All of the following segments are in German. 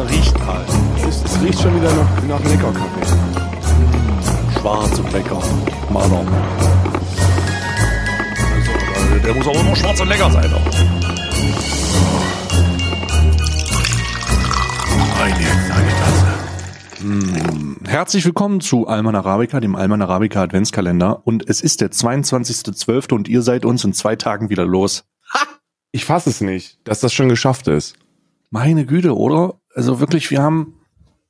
wieder riecht, Karl. Es, es riecht schon wieder nach, nach Leckerkaffee. Schwarz und lecker. Mann. Also, der muss auch immer schwarz und lecker sein. Doch. Rein jetzt, eine Tasse. Herzlich willkommen zu Alman Arabica, dem Alman Arabica Adventskalender. Und es ist der 22.12. und ihr seid uns in zwei Tagen wieder los. Ich fasse es nicht, dass das schon geschafft ist. Meine Güte, oder? Also wirklich, wir haben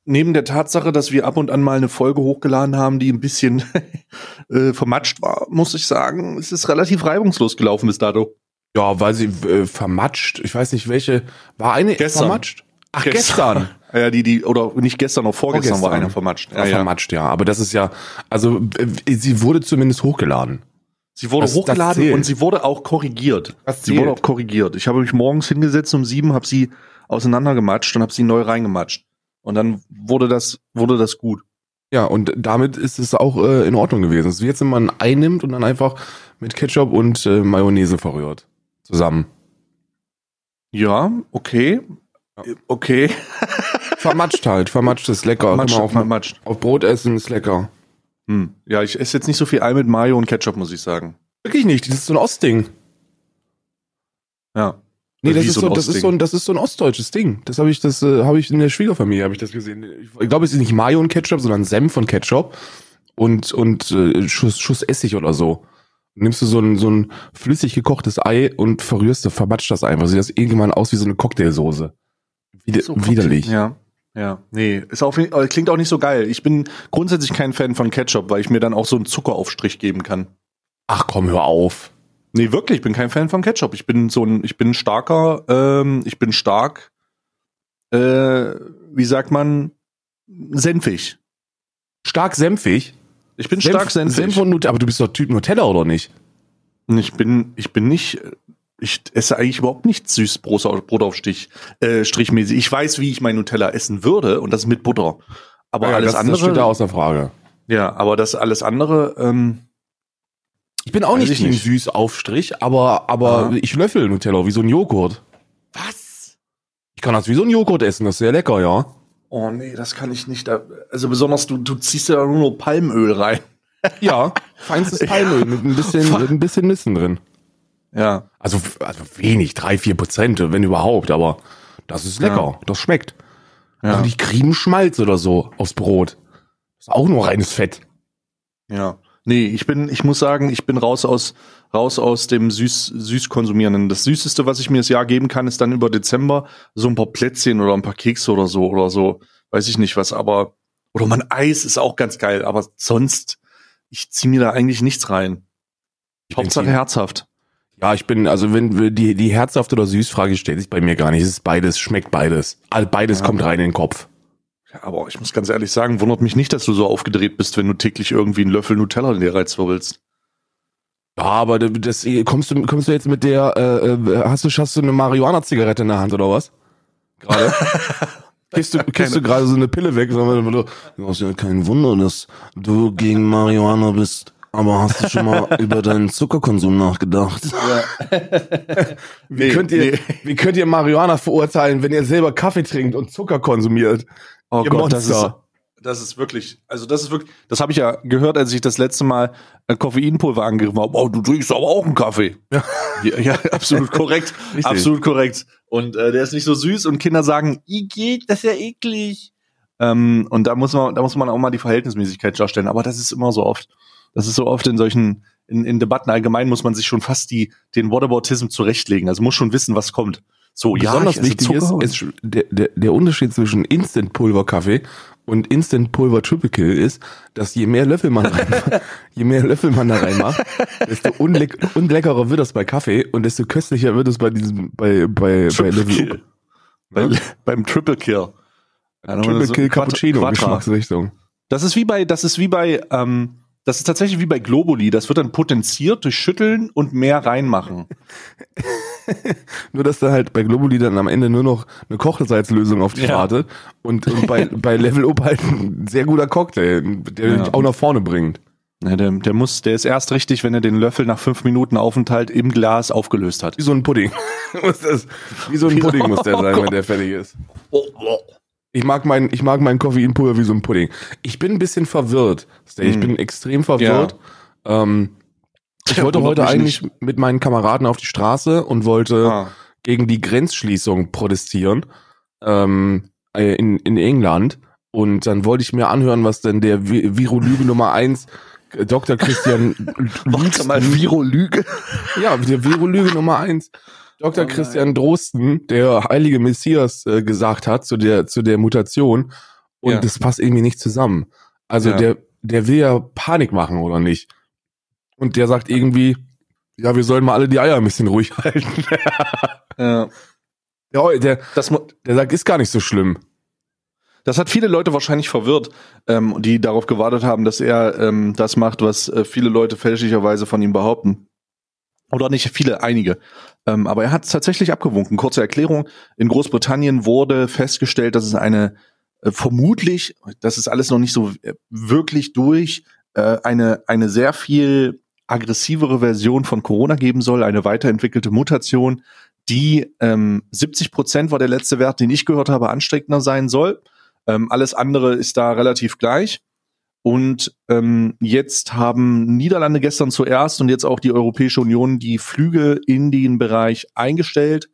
neben der Tatsache, dass wir ab und an mal eine Folge hochgeladen haben, die ein bisschen äh, vermatscht war, muss ich sagen, es ist relativ reibungslos gelaufen bis dato. Ja, weil sie äh, vermatscht. Ich weiß nicht, welche. War eine Gestern. vermatscht? Ach, gestern. Ja, die, die, oder nicht gestern, noch vorgestern, Vorgestern. war einer vermatscht. War vermatscht, ja. Aber das ist ja, also äh, sie wurde zumindest hochgeladen. Sie wurde Das- das hochgeladen zählt. und sie wurde auch korrigiert. Das sie wurde auch korrigiert. Ich habe mich morgens hingesetzt um sieben, habe sie auseinandergematscht und habe sie neu reingematscht. Und dann wurde das, wurde das gut. Ja, und damit ist es auch äh, in Ordnung gewesen. Es ist wie jetzt, wenn man einnimmt und dann einfach mit Ketchup und äh, Mayonnaise verrührt. Zusammen. Ja, okay. Ja. Okay. Vermatscht halt, vermatscht ist lecker. Vermatscht, auf, vermatscht. auf Brot essen ist lecker. Hm. Ja, ich esse jetzt nicht so viel Ei mit Mayo und Ketchup, muss ich sagen. Wirklich nicht, das ist so ein Ostding. Ja. Nee, das ist, so, ein das, ist so ein, das ist so ein ostdeutsches Ding. Das habe ich, das äh, habe ich in der Schwiegerfamilie habe ich das gesehen. Ich glaube, es ist nicht Mayo und Ketchup, sondern Senf und Ketchup und und äh, Schuss, Schuss Essig oder so. Nimmst du so ein so ein flüssig gekochtes Ei und verrührst du, vermatscht das einfach. Sieht das irgendwann aus wie so eine Cocktailsoße. Wider, So widerlich. Ja. Ja, nee, ist auch, äh, klingt auch nicht so geil. Ich bin grundsätzlich kein Fan von Ketchup, weil ich mir dann auch so einen Zuckeraufstrich geben kann. Ach komm, hör auf. Nee, wirklich, ich bin kein Fan von Ketchup. Ich bin so ein, ich bin starker, ähm, ich bin stark, äh, wie sagt man, senfig. Stark senfig. Ich bin Senf, stark senfig. Senf und Nutella. Aber du bist doch Typ Nutella oder nicht? ich bin, ich bin nicht, ich esse eigentlich überhaupt nicht süß Stich, äh, strichmäßig. Ich weiß, wie ich mein Nutella essen würde und das mit Butter. Aber Ja, alles das, andere, das steht da außer Frage. ja, aber das alles andere, ähm, Ich bin auch Weiß nicht ich Team nicht. süß Aufstrich, aber, aber Aha. ich löffel Nutella wie so ein Joghurt. was? Ich kann das wie so ein Joghurt essen, das ist sehr lecker, ja. Oh nee, das kann ich nicht. Also besonders du, du ziehst ja nur noch Palmöl rein. Ja, feinstes Palmöl mit ein bisschen, mit ein bisschen Nüssen drin. Ja. Also, also wenig, drei, vier Prozent, wenn überhaupt, aber das ist lecker, das schmeckt. Ja. Also nicht Creme-Schmalz oder so aufs Brot. Das ist auch nur reines Fett. Ja. Nee, ich bin, ich muss sagen, ich bin raus aus, raus aus dem süß, süß konsumierenden. Das Süßeste, was ich mir das Jahr geben kann, ist dann über Dezember so ein paar Plätzchen oder ein paar Kekse oder so oder so. Weiß ich nicht was, aber, oder mein Eis ist auch ganz geil, aber sonst, ich zieh mir da eigentlich nichts rein. Ich Hauptsache herzhaft. Ja, ich bin, also wenn die, die herzhafte oder Süßfrage stellt sich bei mir gar nicht. Es ist beides, schmeckt beides. Beides Ja. kommt rein in den Kopf. Ja, aber ich muss ganz ehrlich sagen, wundert mich nicht, dass du so aufgedreht bist, wenn du täglich irgendwie einen Löffel Nutella in dir reizwirbelst. Ja, aber das, kommst du, kommst du jetzt mit der, äh, äh, hast du, hast du eine Marihuana-Zigarette in der Hand oder was? Gerade? Kiffst du, kiffst du gerade so eine Pille weg? Sondern du, du hast ja kein Wunder, dass du gegen Marihuana bist. Aber hast du schon mal über deinen Zuckerkonsum nachgedacht? Wie, Nee, könnt ihr, nee. wie könnt ihr Marihuana verurteilen, wenn ihr selber Kaffee trinkt und Zucker konsumiert? Oh Gott, das ist, Monster. das ist wirklich, also das ist wirklich, das habe ich ja gehört, als ich das letzte Mal Koffeinpulver angegriffen habe. Oh, du trinkst aber auch einen Kaffee. Ja. Ja, ja absolut korrekt. Absolut korrekt. Und äh, der ist nicht so süß und Kinder sagen, geht, das ist ja eklig. Ähm, und da muss man, da muss man auch mal die Verhältnismäßigkeit darstellen. Aber das ist immer so oft. Das ist so oft in solchen, in, in Debatten allgemein muss man sich schon fast die, den Whataboutism zurechtlegen. Also muss schon wissen, was kommt. So, Besonders ich esse wichtig ist, ist der, der, der Unterschied zwischen Instant-Pulver-Kaffee und Instant-Pulver Triple Kill ist, dass je mehr Löffel man reinmacht, je mehr Löffel man da reinmacht, desto unleck unleckerer wird das bei Kaffee und desto köstlicher wird es bei diesem, bei, bei, bei Level Kill. Bei, beim Triple Kill. Ja, Triple so Kill Quattro- Cappuccino Quattro. Geschmacksrichtung. Das ist wie bei, das ist wie bei, ähm, das ist tatsächlich wie bei Globuli. Das wird dann potenziert durch Schütteln und mehr reinmachen. Nur, dass da halt bei Globuli dann am Ende nur noch eine Kochsalzlösung auf dich Ja. wartet und, und bei, bei Level Up halt ein sehr guter Cocktail, der Ja. dich auch nach vorne bringt. Ja, der, der muss, der ist erst richtig, wenn er den Löffel nach fünf Minuten Aufenthalt im Glas aufgelöst hat. Wie so ein Pudding. muss das, wie so ein Pudding muss der sein, wenn der fertig ist. Oh, oh. Ich mag mein, ich mag meinen Koffeinpulver wie so ein Pudding. Ich bin ein bisschen verwirrt. Stay. Ich Hm. bin extrem verwirrt. Ähm, ich Ja, wollte heute eigentlich mit meinen Kameraden auf die Straße und wollte Ah. gegen die Grenzschließung protestieren ähm, äh, in, in England. Und dann wollte ich mir anhören, was denn der Vi- Virologe Nummer eins Dr. Christian Warte mal, Virolüge. Ja, der Virologe Nummer eins. Dr. Oh. Christian Drosten, der heilige Messias äh, gesagt hat zu der, zu der Mutation. Und Ja. das passt irgendwie nicht zusammen. Also Ja. der, der will ja Panik machen, oder nicht? Und der sagt irgendwie, ja, wir sollen mal alle die Eier ein bisschen ruhig halten. Ja. ja, der, der sagt, ist gar nicht so schlimm. Das hat viele Leute wahrscheinlich verwirrt, ähm, die darauf gewartet haben, dass er ähm, das macht, was äh, viele Leute fälschlicherweise von ihm behaupten. Oder nicht viele, einige. Ähm, aber er hat es tatsächlich abgewunken. Kurze Erklärung. In Großbritannien wurde festgestellt, dass es eine äh, vermutlich, das ist alles noch nicht so äh, wirklich durch, äh, eine, eine sehr viel aggressivere Version von Corona geben soll, eine weiterentwickelte Mutation, die ähm, 70 Prozent war der letzte Wert, den ich gehört habe, ansteckender sein soll. Ähm, alles andere ist da relativ gleich. Und ähm, jetzt haben Niederlande gestern zuerst und jetzt auch die Europäische Union die Flüge in den Bereich eingestellt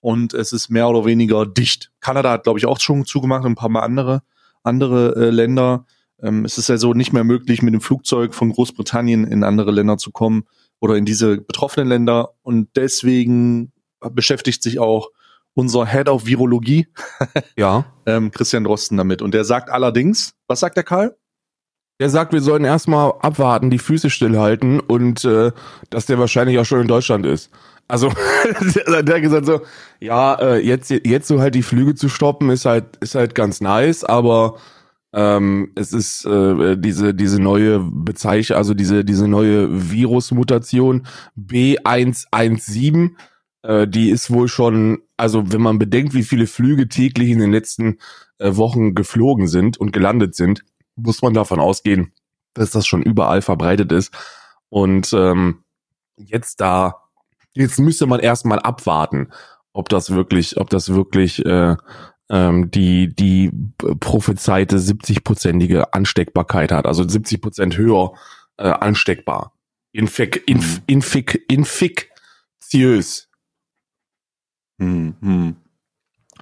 und es ist mehr oder weniger dicht. Kanada hat, glaube ich, auch schon zugemacht und ein paar mal andere, andere äh, Länder. Ähm, es ist also nicht mehr möglich, mit dem Flugzeug von Großbritannien in andere Länder zu kommen oder in diese betroffenen Länder. Und deswegen beschäftigt sich auch unser Head of Virologie, Ja. ähm, Christian Drosten, damit. Und der sagt allerdings, was sagt der Karl? Der sagt, wir sollen erstmal abwarten, die Füße stillhalten und äh, dass der wahrscheinlich auch schon in Deutschland ist. Also der, der hat gesagt so, ja, äh, jetzt jetzt so halt die Flüge zu stoppen ist halt ist halt ganz nice, aber ähm, es ist äh, diese diese neue Bezeichnung, also diese diese neue Virusmutation B117, äh, die ist wohl schon, also wenn man bedenkt, wie viele Flüge täglich in den letzten äh, Wochen geflogen sind und gelandet sind, muss man davon ausgehen, dass das schon überall verbreitet ist. Und ähm, jetzt da, jetzt müsste man erstmal abwarten, ob das wirklich, ob das wirklich äh, ähm, die die prophezeite 70-prozentige Ansteckbarkeit hat, also 70 Prozent höher äh, ansteckbar. Infek, inf, infik, infektiös. Hm, hm.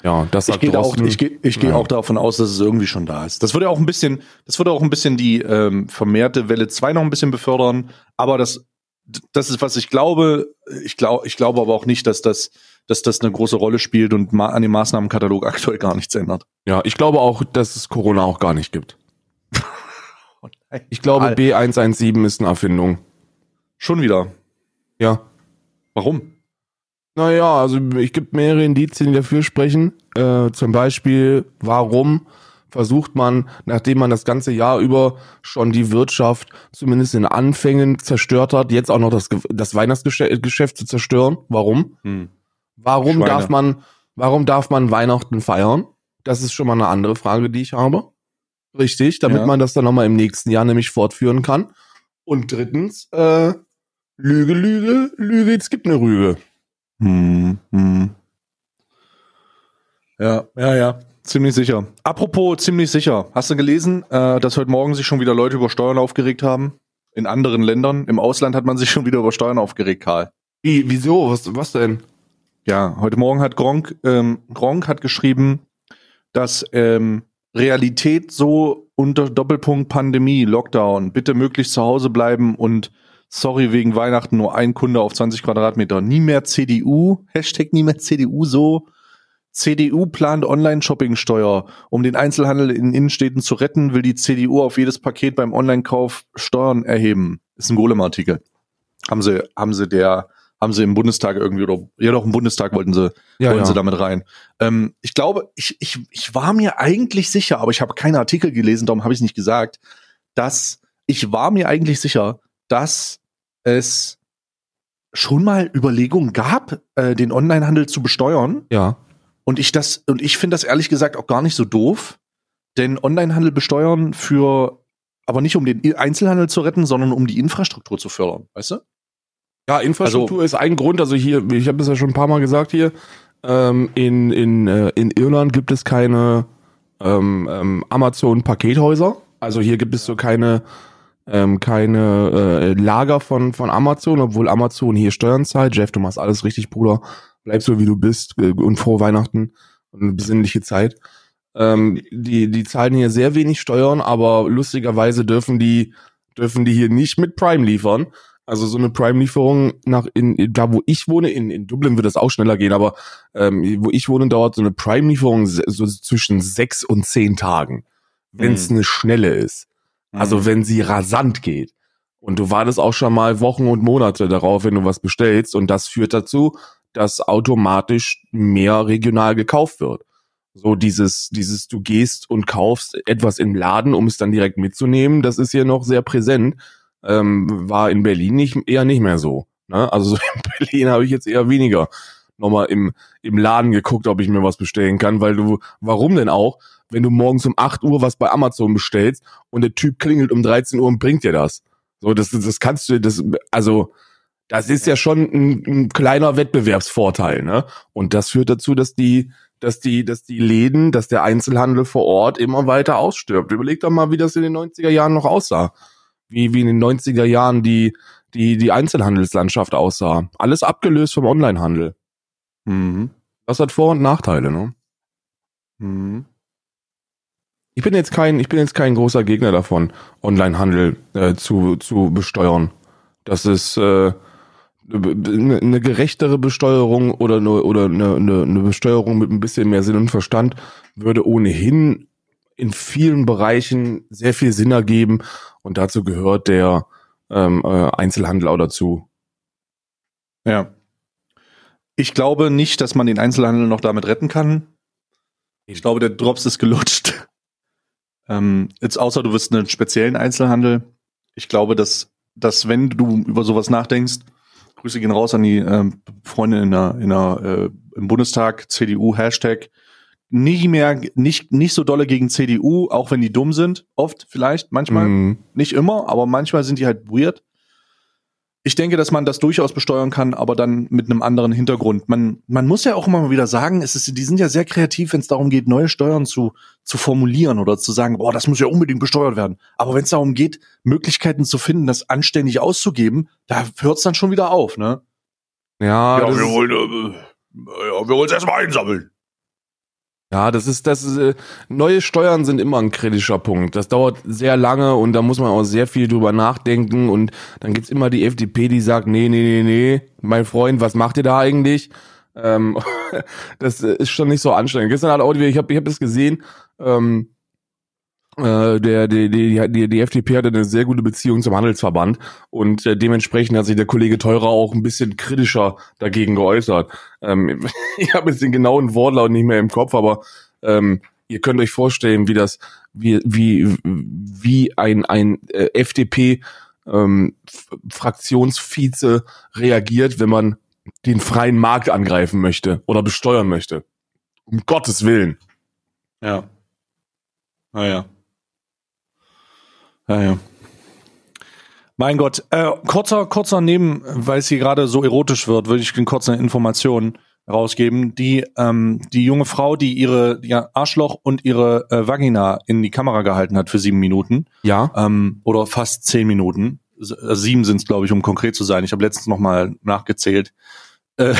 Ja, das Ich gehe auch, ich gehe, ich gehe Ja. auch davon aus, dass es irgendwie schon da ist. Das würde auch ein bisschen, das würde auch ein bisschen die ähm, vermehrte Welle 2 noch ein bisschen befördern. Aber das, das ist, was ich glaube. Ich glaube, ich glaube aber auch nicht, dass das, dass das eine große Rolle spielt und an dem Maßnahmenkatalog aktuell gar nichts ändert. Ja, ich glaube auch, dass es Corona auch gar nicht gibt. Ich glaube, Al- B117 ist eine Erfindung. Schon wieder. Ja. Warum? Naja, also ich gibt mehrere Indizien, die dafür sprechen. Äh, zum Beispiel, warum versucht man, nachdem man das ganze Jahr über schon die Wirtschaft zumindest in Anfängen zerstört hat, jetzt auch noch das, das Weihnachtsgeschäft Geschäft zu zerstören? Warum? Hm. Warum Schweine. darf man, warum darf man Weihnachten feiern? Das ist schon mal eine andere Frage, die ich habe. Richtig, damit Ja. man das dann nochmal im nächsten Jahr nämlich fortführen kann. Und drittens, äh, Lüge, Lüge, Lüge, es gibt eine Rüge. Hm, hm. Ja, ja, ja. Ziemlich sicher. Apropos ziemlich sicher. Hast du gelesen, äh, dass heute Morgen sich schon wieder Leute über Steuern aufgeregt haben? In anderen Ländern. Im Ausland hat man sich schon wieder über Steuern aufgeregt, Karl. Wie, wieso? Was, was denn? Ja, heute Morgen hat Gronk, ähm, Gronk hat geschrieben, dass ähm, Realität so unter Doppelpunkt Pandemie, Lockdown, bitte möglichst zu Hause bleiben und sorry wegen Weihnachten nur ein Kunde auf 20 Quadratmeter. Nie mehr CDU, Hashtag nie mehr CDU so. CDU plant Online-Shopping-Steuer. Um den Einzelhandel in Innenstädten zu retten, will die CDU auf jedes Paket beim Online-Kauf Steuern erheben. Ist ein Golem-Artikel. Haben sie, haben sie der, haben sie im Bundestag irgendwie oder ja doch im Bundestag wollten sie Ja, wollen ja. sie damit rein. Ähm, ich glaube, ich, ich, ich war mir eigentlich sicher, aber ich habe keine Artikel gelesen, darum habe ich es nicht gesagt, dass ich war mir eigentlich sicher, dass es schon mal Überlegungen gab, äh, den Onlinehandel zu besteuern. ja. Und ich das, und ich finde das ehrlich gesagt auch gar nicht so doof, denn Onlinehandel besteuern für, aber nicht um den Einzelhandel zu retten, sondern um die Infrastruktur zu fördern, weißt du? Ja, Infrastruktur ist ein Grund. Also hier, ich habe es ja schon ein paar Mal gesagt hier, Ähm, in, in, äh, in Irland gibt es keine ähm, ähm, Amazon-Pakethäuser. Also hier gibt es so keine, ähm, keine äh, Lager von, von Amazon, obwohl Amazon hier Steuern zahlt. Jeff, du machst alles richtig, Bruder. Bleib so, wie du bist äh, und frohe Weihnachten und eine besinnliche Zeit. Ähm, die, die zahlen hier sehr wenig Steuern, aber lustigerweise dürfen die, dürfen die hier nicht mit Prime liefern. Also so eine Prime-Lieferung nach in, in, da wo ich wohne, in, in Dublin wird das auch schneller gehen, aber ähm, wo ich wohne, dauert so eine Prime-Lieferung so zwischen sechs und zehn Tagen, wenn es mhm. eine schnelle ist. Also mhm. wenn sie rasant geht. Und du wartest auch schon mal Wochen und Monate darauf, wenn du was bestellst. Und das führt dazu, dass automatisch mehr regional gekauft wird. So dieses, dieses, du gehst und kaufst etwas im Laden, um es dann direkt mitzunehmen, das ist hier noch sehr präsent ähm, war in Berlin nicht, eher nicht mehr so. Ne? Also in Berlin habe ich jetzt eher weniger nochmal im, im Laden geguckt, ob ich mir was bestellen kann, weil du, warum denn auch, wenn du morgens um 8 Uhr was bei Amazon bestellst und der Typ klingelt um 13 Uhr und bringt dir das. So, das, das kannst du, das, also, das ist ja schon ein, ein kleiner Wettbewerbsvorteil, ne? Und das führt dazu, dass die, dass die, dass die Läden, dass der Einzelhandel vor Ort immer weiter ausstirbt. Überleg doch mal, wie das in den 90er Jahren noch aussah wie, wie in den 90er Jahren die, die, die Einzelhandelslandschaft aussah. Alles abgelöst vom Onlinehandel. Mhm. Das hat Vor- und Nachteile, ne? Mhm. Ich bin jetzt kein, ich bin jetzt kein großer Gegner davon, Onlinehandel äh, zu, zu besteuern. Das ist äh, eine gerechtere Besteuerung oder eine, oder eine, eine Besteuerung mit ein bisschen mehr Sinn und Verstand würde ohnehin in vielen Bereichen sehr viel Sinn ergeben und dazu gehört der ähm, äh, Einzelhandel auch dazu. Ja. Ich glaube nicht, dass man den Einzelhandel noch damit retten kann. Ich glaube, der Drops ist gelutscht. Ähm, jetzt außer du wirst einen speziellen Einzelhandel. Ich glaube, dass, dass wenn du über sowas nachdenkst, Grüße gehen raus an die äh, Freunde in der, in der, äh, im Bundestag, CDU, Hashtag, nie mehr, nicht, nicht so dolle gegen CDU, auch wenn die dumm sind. Oft vielleicht, manchmal. Mm. Nicht immer, aber manchmal sind die halt weird. Ich denke, dass man das durchaus besteuern kann, aber dann mit einem anderen Hintergrund. Man, man muss ja auch immer mal wieder sagen, es ist, die sind ja sehr kreativ, wenn es darum geht, neue Steuern zu, zu formulieren oder zu sagen, boah, das muss ja unbedingt besteuert werden. Aber wenn es darum geht, Möglichkeiten zu finden, das anständig auszugeben, da hört es dann schon wieder auf, ne? Ja, ja wir wollen, äh, ja, wir wollen es erstmal einsammeln. Ja, das ist, das ist, äh, neue Steuern sind immer ein kritischer Punkt. Das dauert sehr lange und da muss man auch sehr viel drüber nachdenken und dann gibt's immer die FDP, die sagt, nee, nee, nee, nee, mein Freund, was macht ihr da eigentlich? Ähm, das ist schon nicht so anstrengend. Gestern hat auch, ich habe ich hab das gesehen, ähm, äh, der, die, die, die, die FDP hatte eine sehr gute Beziehung zum Handelsverband und äh, dementsprechend hat sich der Kollege Teurer auch ein bisschen kritischer dagegen geäußert. Ähm, ich habe jetzt den genauen Wortlaut nicht mehr im Kopf, aber ähm, ihr könnt euch vorstellen, wie das, wie, wie, wie ein, ein äh, FDP ähm, Fraktionsvize reagiert, wenn man den freien Markt angreifen möchte oder besteuern möchte. Um Gottes Willen. Ja. Naja. Ah, ja, ja. Mein Gott, äh, kurzer, kurzer Neben, weil es hier gerade so erotisch wird, würde ich eine kurze Information rausgeben. Die, ähm, die junge Frau, die ihre ja, Arschloch und ihre äh, Vagina in die Kamera gehalten hat für sieben Minuten. Ja. Ähm, oder fast zehn Minuten. Äh, sieben sind es, glaube ich, um konkret zu sein. Ich habe letztens noch mal nachgezählt. Äh,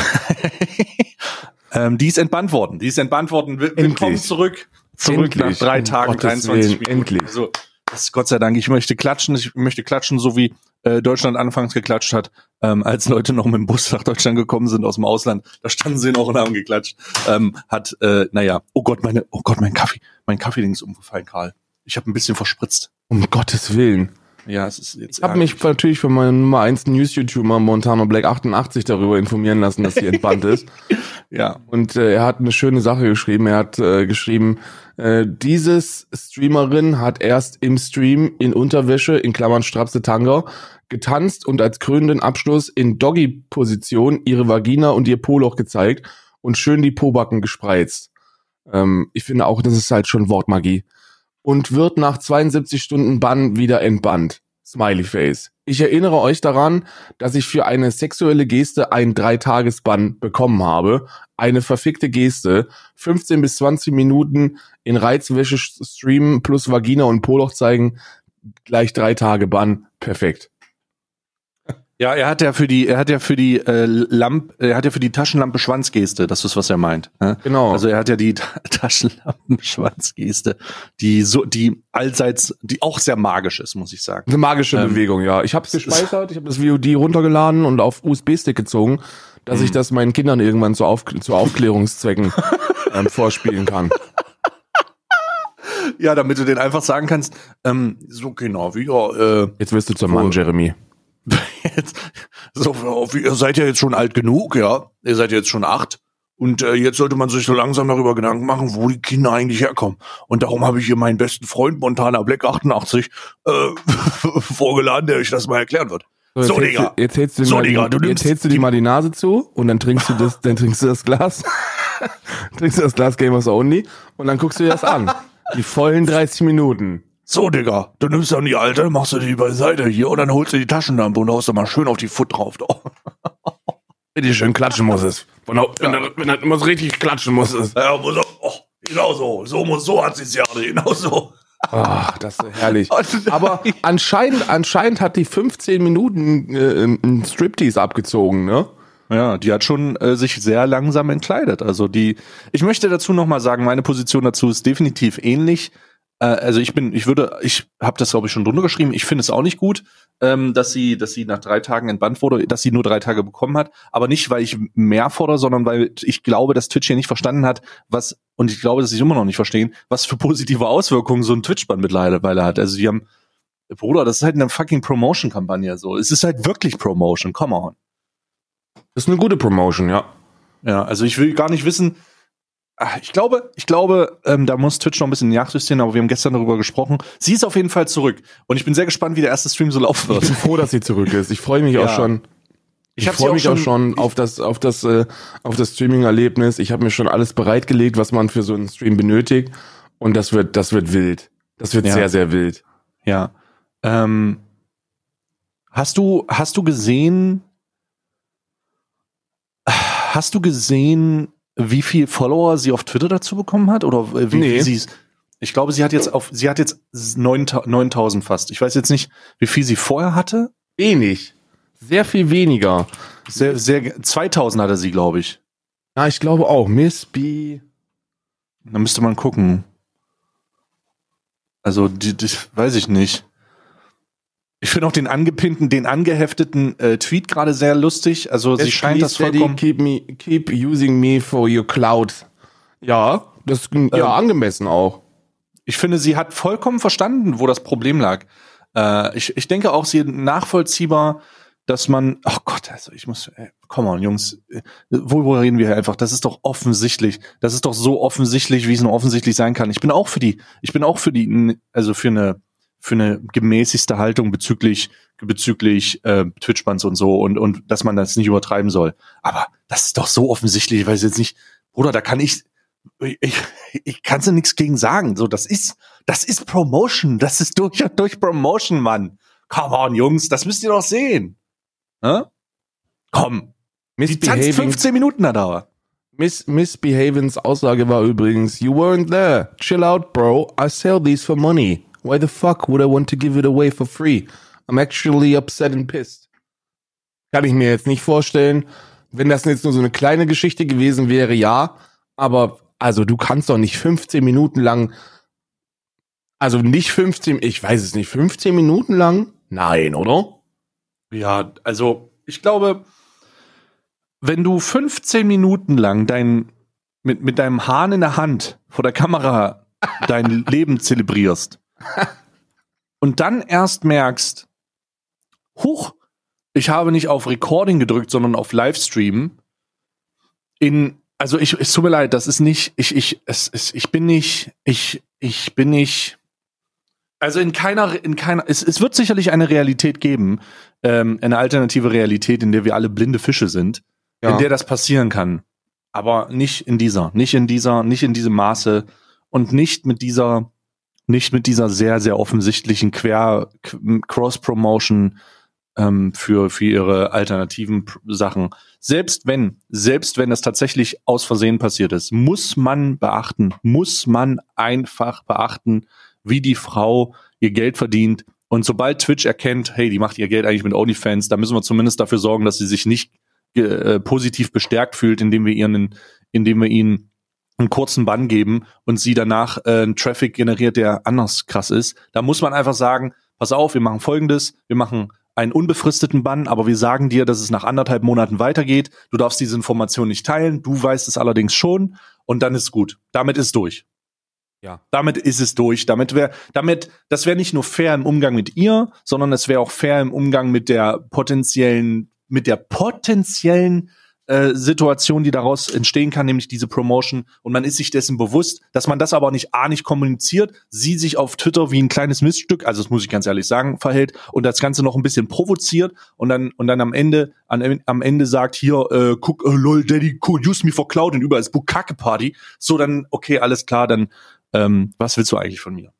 ähm, die ist entbannt worden. Die ist entbannt worden. Willkommen zurück. Zurück Endlich. nach drei Tagen, um 23 Minuten. Endlich. Also, das Gott sei Dank. Ich möchte klatschen. Ich möchte klatschen, so wie äh, Deutschland anfangs geklatscht hat, ähm, als Leute noch mit dem Bus nach Deutschland gekommen sind aus dem Ausland. Da standen sie noch und haben geklatscht. Ähm, hat, äh, naja, oh Gott, meine, oh Gott, mein Kaffee, mein Kaffee-Ding ist umgefallen, Karl. Ich habe ein bisschen verspritzt. Um Gottes Willen. Ja, es ist jetzt. Ich habe mich natürlich von meinem Nummer 1 News-YouTuber Montano Black 88 darüber informieren lassen, dass sie entbannt ist. ja. Und äh, er hat eine schöne Sache geschrieben. Er hat äh, geschrieben, äh, dieses Streamerin hat erst im Stream in Unterwäsche, in Klammern Strapse Tanga, getanzt und als krönenden Abschluss in Doggy-Position ihre Vagina und ihr Poloch gezeigt und schön die Pobacken gespreizt. Ähm, ich finde auch, das ist halt schon Wortmagie. Und wird nach 72 Stunden Bann wieder entbannt. Smiley Face. Ich erinnere euch daran, dass ich für eine sexuelle Geste einen Dreitagesbann bekommen habe. Eine verfickte Geste. 15 bis 20 Minuten in Reizwäsche streamen plus Vagina und Poloch zeigen. Gleich drei Tage Bann. Perfekt. Ja, er hat ja für die, er hat ja für die äh, Lamp, er hat ja für die Taschenlampe Schwanzgeste, das ist was er meint. Ne? Genau. Also er hat ja die Taschenlampen Schwanzgeste, die so, die allseits, die auch sehr magisch ist, muss ich sagen. Eine magische ähm, Bewegung, ja. Ich habe es gespeichert, ich habe das VOD runtergeladen und auf USB-Stick gezogen, dass ich mhm. das meinen Kindern irgendwann zu, auf, zu Aufklärungszwecken ähm, vorspielen kann. Ja, damit du den einfach sagen kannst, ähm, so genau wie äh, Jetzt wirst du zum Mann, Jeremy. jetzt, so, ihr seid ja jetzt schon alt genug, ja. Ihr seid jetzt schon acht. Und äh, jetzt sollte man sich so langsam darüber Gedanken machen, wo die Kinder eigentlich herkommen. Und darum habe ich hier meinen besten Freund Montana Black 88 äh, vorgeladen, der euch das mal erklären wird. So, so jetzt Digga. Du, jetzt hältst du, so, mal, Digga, du jetzt hältst du dir mal die Nase zu und dann trinkst du das, dann trinkst du das Glas. trinkst du das Glas Gamers Only und dann guckst du dir das an. Die vollen 30 Minuten. So, Digga, du nimmst dann die alte, machst du die beiseite hier und dann holst du die Taschenlampe und haust da mal schön auf die Foot drauf. Richtig schön klatschen muss es. Wenn, er, wenn, er, wenn er so richtig klatschen muss es. Ja, muss er, oh, genau so. So, muss, so hat sie es ja, genau so. Ach, das ist herrlich. Aber anscheinend, anscheinend hat die 15 Minuten äh, ein Striptease abgezogen, ne? Ja, die hat schon äh, sich sehr langsam entkleidet. Also die, ich möchte dazu nochmal sagen, meine Position dazu ist definitiv ähnlich. Äh, also ich bin, ich würde, ich habe das glaube ich schon drunter geschrieben. Ich finde es auch nicht gut, ähm, dass sie, dass sie nach drei Tagen entbannt wurde, dass sie nur drei Tage bekommen hat. Aber nicht, weil ich mehr fordere, sondern weil ich glaube, dass Twitch hier nicht verstanden hat, was und ich glaube, dass sie immer noch nicht verstehen, was für positive Auswirkungen so ein Twitch-Bann mittlerweile hat. Also die haben, Bruder, das ist halt eine fucking Promotion-Kampagne so. Es ist halt wirklich Promotion. Come on. Das ist eine gute Promotion, ja. Ja, also ich will gar nicht wissen, ich glaube, ich glaube, ähm, da muss Twitch noch ein bisschen nachjustieren, aber wir haben gestern darüber gesprochen. Sie ist auf jeden Fall zurück. Und ich bin sehr gespannt, wie der erste Stream so laufen wird. Ich bin froh, dass sie zurück ist. Ich freue mich ja. auch schon. Ich, ich freue mich auch schon auf das, auf das, äh, auf das Streaming-Erlebnis. Ich habe mir schon alles bereitgelegt, was man für so einen Stream benötigt. Und das wird, das wird wild. Das wird ja. sehr, sehr wild. Ja. Ähm, hast du, hast du gesehen, hast du gesehen, wie viel Follower sie auf Twitter dazu bekommen hat oder wie, nee. wie sie ich glaube, sie hat jetzt auf sie hat jetzt 9000 fast. Ich weiß jetzt nicht, wie viel sie vorher hatte. Wenig. Sehr viel weniger. Sehr sehr 2000 hatte sie, glaube ich. Ja, ich glaube auch Miss B. Da müsste man gucken. Also, die, die weiß ich nicht. Ich finde auch den angepinnten, den angehefteten äh, Tweet gerade sehr lustig. Also Yes, sie scheint das vollkommen. Keep, me, keep using me for your cloud. Ja, das ist ähm, ja angemessen auch. Ich finde, sie hat vollkommen verstanden, wo das Problem lag. Äh, ich, ich denke auch, sie nachvollziehbar, dass man, ach oh Gott, also ich muss, ey, come on, Jungs, worüber reden wir hier einfach? Das ist doch offensichtlich. Das ist doch so offensichtlich, wie es nur offensichtlich sein kann. Ich bin auch für die, ich bin auch für die, also für eine für eine gemäßigste Haltung bezüglich bezüglich äh, Twitch-Bands und so und und dass man das nicht übertreiben soll. Aber das ist doch so offensichtlich, ich weiß jetzt nicht, Bruder, da kann ich ich, ich kann ja nichts gegen sagen. So, das ist das ist Promotion, das ist durch und durch Promotion, Mann. Come on, Jungs, das müsst ihr doch sehen. Hä? Komm. Die tanzt 15 Minuten da dauert. Miss Misbehavens Aussage war übrigens, you weren't there. Chill out, bro. I sell these for money. Why the fuck would I want to give it away for free? I'm actually upset and pissed. Kann ich mir jetzt nicht vorstellen. Wenn das jetzt nur so eine kleine Geschichte gewesen wäre, ja. Aber, also, du kannst doch nicht 15 Minuten lang, also nicht 15, ich weiß es nicht, 15 Minuten lang? Nein, oder? Ja, also, ich glaube, wenn du 15 Minuten lang dein, mit, mit deinem Hahn in der Hand vor der Kamera dein Leben zelebrierst, und dann erst merkst, huch, ich habe nicht auf Recording gedrückt, sondern auf Livestream. In, also ich, es tut mir leid, das ist nicht, ich, ich, es, es, ich bin nicht, ich, ich bin nicht, also in keiner, in keiner, es, es wird sicherlich eine Realität geben, ähm, eine alternative Realität, in der wir alle blinde Fische sind, ja. in der das passieren kann. Aber nicht in dieser, nicht in dieser, nicht in diesem Maße und nicht mit dieser nicht mit dieser sehr, sehr offensichtlichen Quer Cross-Promotion ähm, für, für ihre alternativen Sachen. Selbst wenn, selbst wenn das tatsächlich aus Versehen passiert ist, muss man beachten, muss man einfach beachten, wie die Frau ihr Geld verdient. Und sobald Twitch erkennt, hey, die macht ihr Geld eigentlich mit OnlyFans, da müssen wir zumindest dafür sorgen, dass sie sich nicht äh, positiv bestärkt fühlt, indem wir ihren, indem wir ihnen einen kurzen Bann geben und sie danach äh, einen Traffic generiert, der anders krass ist. Da muss man einfach sagen, pass auf, wir machen folgendes, wir machen einen unbefristeten Bann, aber wir sagen dir, dass es nach anderthalb Monaten weitergeht. Du darfst diese Information nicht teilen, du weißt es allerdings schon und dann ist gut. Damit ist durch. Ja. Damit ist es durch. Damit wäre, damit, das wäre nicht nur fair im Umgang mit ihr, sondern es wäre auch fair im Umgang mit der potenziellen, mit der potenziellen äh, Situation, die daraus entstehen kann, nämlich diese Promotion. Und man ist sich dessen bewusst, dass man das aber nicht A nicht kommuniziert, sie sich auf Twitter wie ein kleines Miststück, also das muss ich ganz ehrlich sagen, verhält und das Ganze noch ein bisschen provoziert und dann und dann am Ende an, am Ende sagt hier äh, guck äh, lol Daddy cool, use me for cloud und überall ist Bukake Party. So dann okay alles klar, dann ähm, was willst du eigentlich von mir?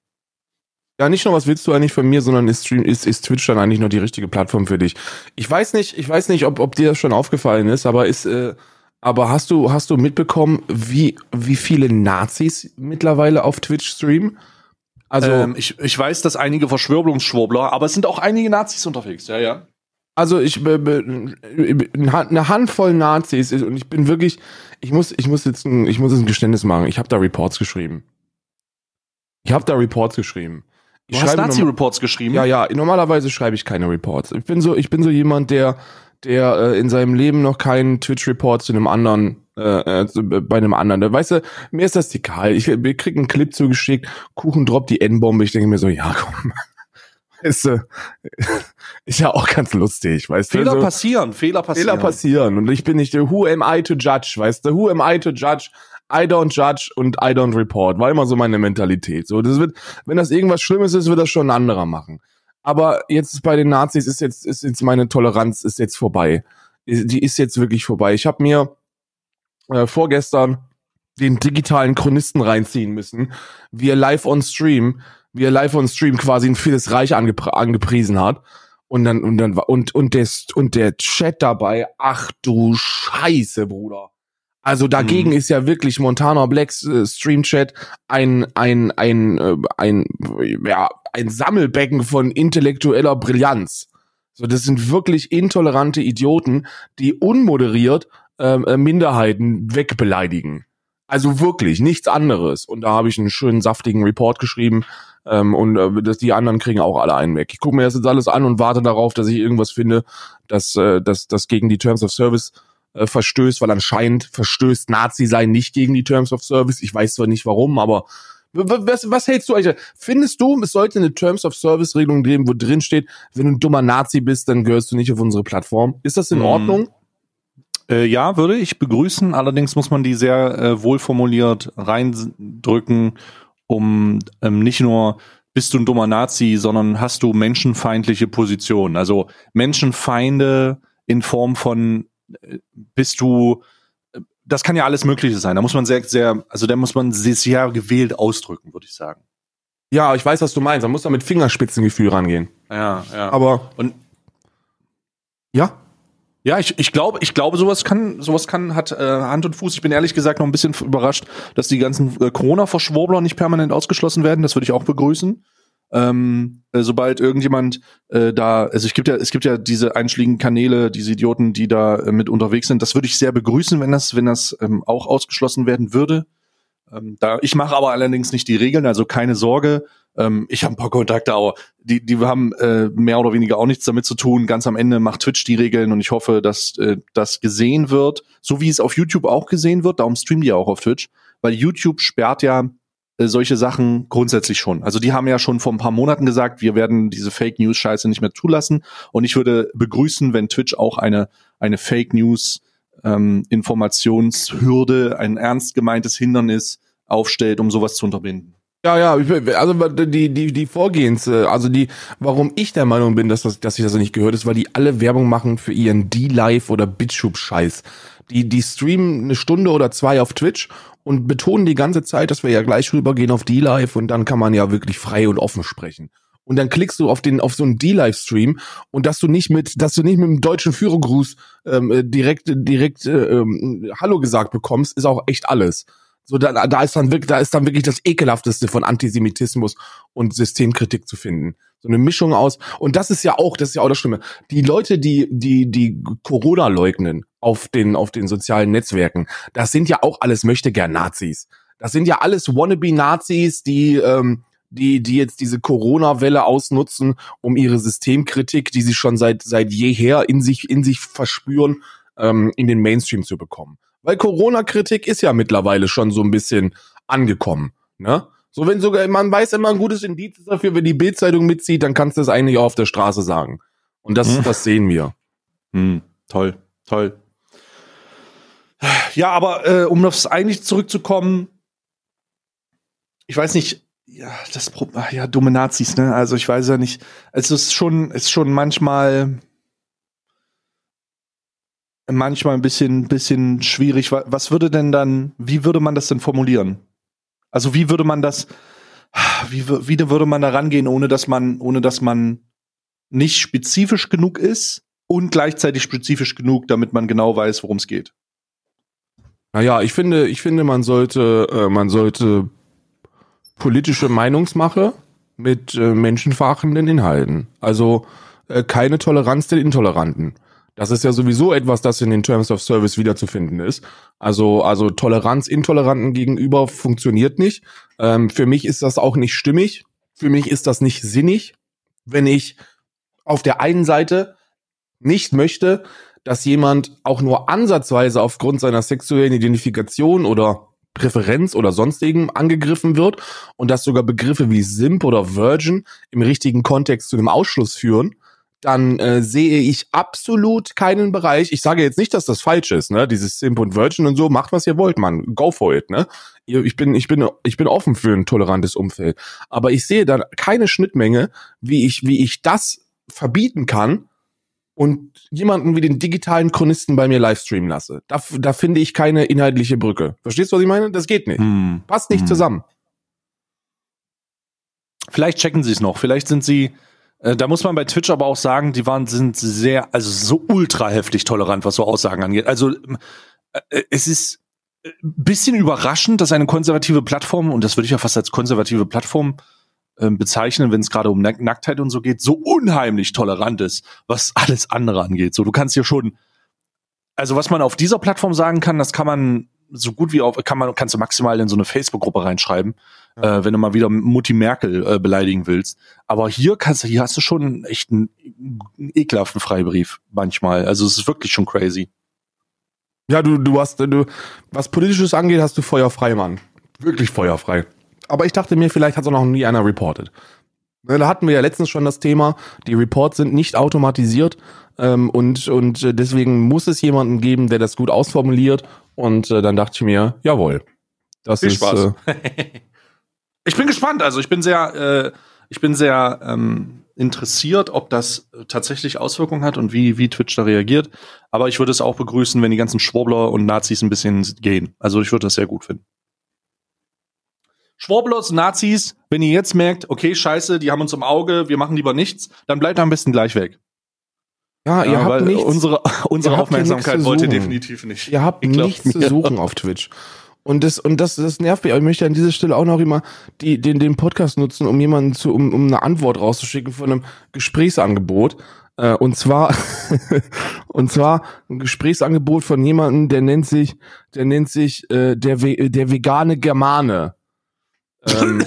Ja, nicht nur, was willst du eigentlich von mir, sondern ist, Stream, ist, ist Twitch dann eigentlich noch die richtige Plattform für dich? Ich weiß nicht, ich weiß nicht, ob, ob dir das schon aufgefallen ist, aber ist, äh, aber hast du, hast du mitbekommen, wie, wie viele Nazis mittlerweile auf Twitch streamen? Also, ähm, ich, ich weiß, dass einige Verschwörungsschwurbler, aber es sind auch einige Nazis unterwegs, ja, ja. Also ich eine Handvoll Nazis und ich bin wirklich, ich muss, ich muss jetzt ein, ich muss jetzt ein Geständnis machen. Ich habe da Reports geschrieben. Ich habe da Reports geschrieben. Ich du hast Nazi-Reports geschrieben? Ja, ja. Normalerweise schreibe ich keine Reports. Ich bin so, ich bin so jemand, der, der äh, in seinem Leben noch keinen Twitch-Report zu einem anderen, äh, äh, bei einem anderen. Weißt du, mir ist das egal. Ich, ich krieg einen Clip zugeschickt, Kuchen droppt die N-Bombe. Ich denke mir so, ja, komm. Ist, äh, ist ja auch ganz lustig, weißt Fehler du? Fehler passieren, Fehler passieren. Fehler passieren. Und ich bin nicht, who am I to judge, weißt du? Who am I to judge? I don't judge und I don't report. War immer so meine Mentalität. So, das wird, wenn das irgendwas Schlimmes ist, wird das schon ein anderer machen. Aber jetzt bei den Nazis ist jetzt, ist jetzt meine Toleranz ist jetzt vorbei. Die ist jetzt wirklich vorbei. Ich habe mir äh, vorgestern den digitalen Chronisten reinziehen müssen, wie er live on Stream, wie er live on Stream quasi ein vieles Reich angepr angepriesen hat. Und dann, und dann, und, und der, und der Chat dabei, ach du Scheiße, Bruder. Also dagegen mhm. ist ja wirklich Montana Blacks äh, Streamchat ein ein ein äh, ein ja ein Sammelbecken von intellektueller Brillanz. So, das sind wirklich intolerante Idioten, die unmoderiert ähm, äh, Minderheiten wegbeleidigen. Also wirklich nichts anderes. Und da habe ich einen schönen saftigen Report geschrieben ähm, und äh, dass die anderen kriegen auch alle einen weg. Ich gucke mir das jetzt alles an und warte darauf, dass ich irgendwas finde, dass äh, dass das gegen die Terms of Service äh, verstößt, weil anscheinend verstößt Nazi sein nicht gegen die Terms of Service. Ich weiß zwar nicht warum, aber was, was hältst du eigentlich? Findest du, es sollte eine Terms of Service Regelung geben, wo drin steht, wenn du ein dummer Nazi bist, dann gehörst du nicht auf unsere Plattform? Ist das in hm. Ordnung? Äh, ja, würde ich begrüßen. Allerdings muss man die sehr äh, wohlformuliert reindrücken, um ähm, nicht nur bist du ein dummer Nazi, sondern hast du menschenfeindliche Positionen. Also Menschenfeinde in Form von bist du, das kann ja alles Mögliche sein. Da muss man sehr, sehr, also da muss man sehr gewählt ausdrücken, würde ich sagen. Ja, ich weiß, was du meinst. Man muss da mit Fingerspitzengefühl rangehen. Ja, ja. Aber und ja. Ja, ich, ich glaube, ich glaube, sowas kann, sowas kann, hat äh, Hand und Fuß. Ich bin ehrlich gesagt noch ein bisschen überrascht, dass die ganzen äh, Corona-Verschwurbler nicht permanent ausgeschlossen werden. Das würde ich auch begrüßen ähm, äh, sobald irgendjemand äh, da, also es gibt ja, es gibt ja diese einschlägigen Kanäle, diese Idioten, die da äh, mit unterwegs sind. Das würde ich sehr begrüßen, wenn das, wenn das ähm, auch ausgeschlossen werden würde. Ähm, da, ich mache aber allerdings nicht die Regeln, also keine Sorge. Ähm, ich habe ein paar Kontakte, aber die, die haben äh, mehr oder weniger auch nichts damit zu tun. Ganz am Ende macht Twitch die Regeln und ich hoffe, dass äh, das gesehen wird, so wie es auf YouTube auch gesehen wird. Darum streamen die ja auch auf Twitch, weil YouTube sperrt ja solche Sachen grundsätzlich schon. Also die haben ja schon vor ein paar Monaten gesagt, wir werden diese Fake News Scheiße nicht mehr zulassen. Und ich würde begrüßen, wenn Twitch auch eine, eine Fake News ähm, Informationshürde, ein ernst gemeintes Hindernis aufstellt, um sowas zu unterbinden. Ja, ja, also die, die, die Vorgehens, äh, also die, warum ich der Meinung bin, dass, das, dass ich das nicht gehört ist, weil die alle Werbung machen für ihren D-Live oder BitShub-Scheiß. Die, die streamen eine Stunde oder zwei auf Twitch und betonen die ganze Zeit, dass wir ja gleich rübergehen auf D-Live und dann kann man ja wirklich frei und offen sprechen. Und dann klickst du auf den auf so einen D-Live-Stream und dass du nicht mit, dass du nicht mit dem deutschen Führergruß ähm, äh, direkt direkt äh, ähm, Hallo gesagt bekommst, ist auch echt alles. So, da, da ist dann wirklich, da ist dann wirklich das ekelhafteste von Antisemitismus und Systemkritik zu finden. So eine Mischung aus. Und das ist ja auch, das ist ja auch das Schlimme. Die Leute, die, die, die Corona leugnen auf den, auf den sozialen Netzwerken, das sind ja auch alles möchte gern Nazis. Das sind ja alles wannabe Nazis, die, ähm, die, die jetzt diese Corona-Welle ausnutzen, um ihre Systemkritik, die sie schon seit, seit jeher in sich, in sich verspüren, ähm, in den Mainstream zu bekommen. Weil Corona-Kritik ist ja mittlerweile schon so ein bisschen angekommen. Ne? So, wenn sogar, man weiß immer ein gutes Indiz dafür, wenn die Bildzeitung mitzieht, dann kannst du das eigentlich auch auf der Straße sagen. Und das, hm. das sehen wir. Hm, toll, toll. Ja, aber äh, um aufs eigentlich zurückzukommen, ich weiß nicht, ja, das ja, dumme Nazis, ne? Also ich weiß ja nicht. Es ist schon, ist schon manchmal manchmal ein bisschen, bisschen schwierig. Was würde denn dann, wie würde man das denn formulieren? Also wie würde man das, wie, wie würde man da rangehen, ohne dass man, ohne dass man nicht spezifisch genug ist und gleichzeitig spezifisch genug, damit man genau weiß, worum es geht? Naja, ich finde, ich finde, man sollte, äh, man sollte politische Meinungsmache mit äh, menschenverachtenden Inhalten. Also äh, keine Toleranz den Intoleranten. Das ist ja sowieso etwas, das in den Terms of Service wiederzufinden ist. Also, also Toleranz Intoleranten gegenüber funktioniert nicht. Ähm, für mich ist das auch nicht stimmig. Für mich ist das nicht sinnig, wenn ich auf der einen Seite nicht möchte, dass jemand auch nur ansatzweise aufgrund seiner sexuellen Identifikation oder Präferenz oder sonstigem angegriffen wird und dass sogar Begriffe wie Simp oder Virgin im richtigen Kontext zu einem Ausschluss führen dann äh, sehe ich absolut keinen Bereich. Ich sage jetzt nicht, dass das falsch ist, ne? Dieses Simp und Virgin und so, macht was ihr wollt, man. Go for it, ne? Ich bin, ich bin, ich bin offen für ein tolerantes Umfeld. Aber ich sehe da keine Schnittmenge, wie ich, wie ich das verbieten kann und jemanden wie den digitalen Chronisten bei mir livestreamen lasse. Da, da finde ich keine inhaltliche Brücke. Verstehst du, was ich meine? Das geht nicht. Hm. Passt nicht hm. zusammen. Vielleicht checken sie es noch. Vielleicht sind sie da muss man bei Twitch aber auch sagen, die waren sind sehr, also so ultra heftig tolerant, was so Aussagen angeht. Also äh, es ist ein bisschen überraschend, dass eine konservative Plattform, und das würde ich ja fast als konservative Plattform äh, bezeichnen, wenn es gerade um Nack Nacktheit und so geht, so unheimlich tolerant ist, was alles andere angeht. So, du kannst hier schon, also was man auf dieser Plattform sagen kann, das kann man so gut wie auf, kann man, kannst du maximal in so eine Facebook-Gruppe reinschreiben äh, wenn du mal wieder Mutti Merkel äh, beleidigen willst. Aber hier kannst du, hier hast du schon echt einen, einen ekelhaften Freibrief manchmal. Also es ist wirklich schon crazy. Ja, du, du hast, du, was politisches angeht, hast du feuerfrei, Mann. Wirklich feuerfrei. Aber ich dachte mir, vielleicht hat es auch noch nie einer reported. Da hatten wir ja letztens schon das Thema, die Reports sind nicht automatisiert ähm, und, und deswegen muss es jemanden geben, der das gut ausformuliert. Und äh, dann dachte ich mir, jawohl. Das Viel ist, Spaß. Äh, Ich bin gespannt. Also ich bin sehr, äh, ich bin sehr ähm, interessiert, ob das tatsächlich Auswirkungen hat und wie, wie Twitch da reagiert. Aber ich würde es auch begrüßen, wenn die ganzen Schwurbler und Nazis ein bisschen gehen. Also ich würde das sehr gut finden. Schwurblers, Nazis, wenn ihr jetzt merkt, okay, scheiße, die haben uns im Auge, wir machen lieber nichts, dann bleibt am besten gleich weg. Ja, ihr ja, habt nichts, unsere, unsere Aufmerksamkeit wollt ihr definitiv nicht. Ihr habt nichts zu suchen auf Twitch. Und das, und das, das nervt mich. Aber ich möchte an dieser Stelle auch noch immer die, den, den Podcast nutzen, um jemanden zu, um, um eine Antwort rauszuschicken von einem Gesprächsangebot. Äh, und zwar, und zwar ein Gesprächsangebot von jemandem, der nennt sich, der nennt sich äh, der, der vegane Germane. Ähm,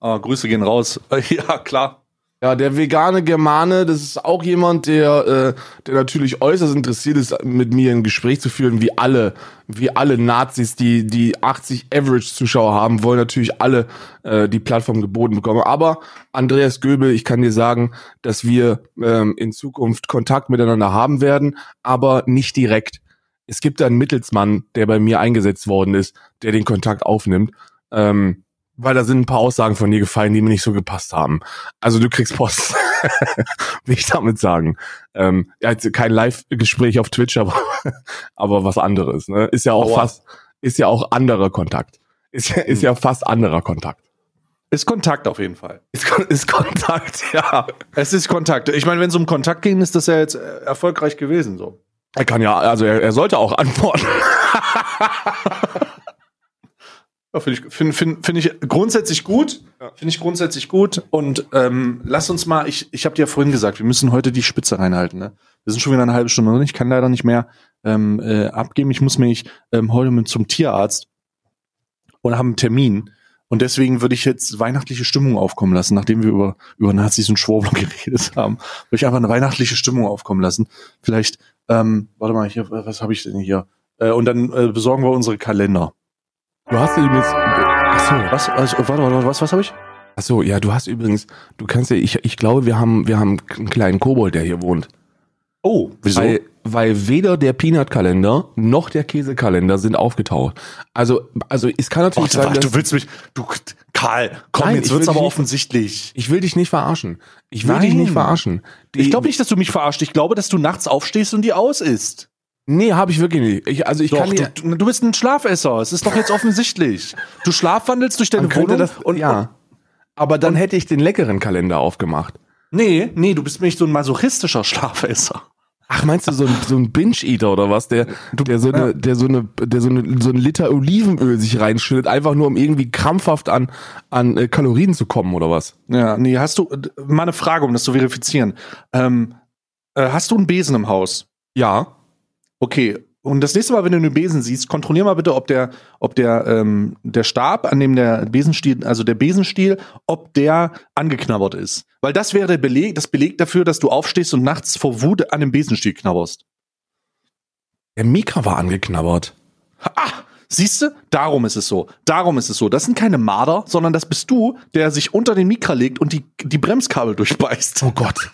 oh, Grüße gehen raus. ja, klar. Ja, der vegane Germane, das ist auch jemand, der, äh, der natürlich äußerst interessiert ist, mit mir ein Gespräch zu führen, wie alle, wie alle Nazis, die die 80 Average-Zuschauer haben, wollen natürlich alle äh, die Plattform geboten bekommen. Aber Andreas Göbel, ich kann dir sagen, dass wir ähm, in Zukunft Kontakt miteinander haben werden, aber nicht direkt. Es gibt einen Mittelsmann, der bei mir eingesetzt worden ist, der den Kontakt aufnimmt. Ähm, weil da sind ein paar Aussagen von dir gefallen, die mir nicht so gepasst haben. Also du kriegst Post, will ich damit sagen. Ähm, ja, kein Live-Gespräch auf Twitch, aber, aber was anderes. Ne? Ist ja auch Aua. fast, ist ja auch anderer Kontakt. Ist ja, ist ja fast anderer Kontakt. Ist Kontakt auf jeden Fall. Ist, ist Kontakt, ja. Es ist Kontakt. Ich meine, wenn es um Kontakt ging, ist das ja jetzt äh, erfolgreich gewesen. So. Er kann ja, also er, er sollte auch antworten. Ja, finde ich, find, find, find ich grundsätzlich gut. Finde ich grundsätzlich gut. Und ähm, lass uns mal, ich, ich habe dir ja vorhin gesagt, wir müssen heute die Spitze reinhalten. Ne? Wir sind schon wieder eine halbe Stunde drin. Ich kann leider nicht mehr ähm, äh, abgeben. Ich muss mich ähm, heute mit zum Tierarzt und habe einen Termin. Und deswegen würde ich jetzt weihnachtliche Stimmung aufkommen lassen, nachdem wir über, über Nazis und Schwurbler geredet haben. Würde ich einfach eine weihnachtliche Stimmung aufkommen lassen. Vielleicht, ähm, warte mal, hier, was habe ich denn hier? Äh, und dann äh, besorgen wir unsere Kalender. Du hast ja übrigens, achso, Was? Also, warte, warte, was, was habe ich? achso, ja, du hast übrigens, du kannst ja, ich, ich glaube, wir haben, wir haben einen kleinen Kobold, der hier wohnt. Oh, wieso? Weil, weil weder der Peanut-Kalender noch der Käsekalender sind aufgetaucht. Also, also es kann natürlich du, sein, du dass, willst mich, du, Karl, komm, Nein, jetzt wird's aber dich- offensichtlich. ich will dich nicht verarschen. Ich will Nein. dich nicht verarschen. Die, Ich glaube nicht, dass du mich verarscht. Ich glaube, dass du nachts aufstehst und die aus isst. Nee, habe ich wirklich nicht. Ich, also ich Doch, kann dir, du, du bist ein Schlafesser. Es ist doch jetzt offensichtlich. Du schlafwandelst durch deine Wohnung das, und, ja. Aber dann hätte ich den leckeren Kalender aufgemacht. nee, nee, du bist nämlich so ein masochistischer Schlafesser. Ach, meinst du so ein, so ein Binge-Eater oder was, der, der so eine, der so eine, der so eine, so ein Liter Olivenöl sich reinschüttet, einfach nur um irgendwie krampfhaft an, an äh, Kalorien zu kommen oder was? Ja, nee, hast du, mal eine Frage, um das zu verifizieren. Ähm, äh, hast du einen Besen im Haus? Ja. Okay. Und das nächste Mal, wenn du einen Besen siehst, kontrollier mal bitte, ob der, ob der, ähm, der Stab, an dem der Besenstiel, also der Besenstiel, ob der angeknabbert ist. Weil das wäre der Beleg, das Beleg dafür, dass du aufstehst und nachts vor Wut an dem Besenstiel knabberst. Der Mika war angeknabbert. Ah, siehst du? Darum ist es so. Darum ist es so. Das sind keine Marder, sondern das bist du, der sich unter den Mikra legt und die, die Bremskabel durchbeißt. Oh Gott.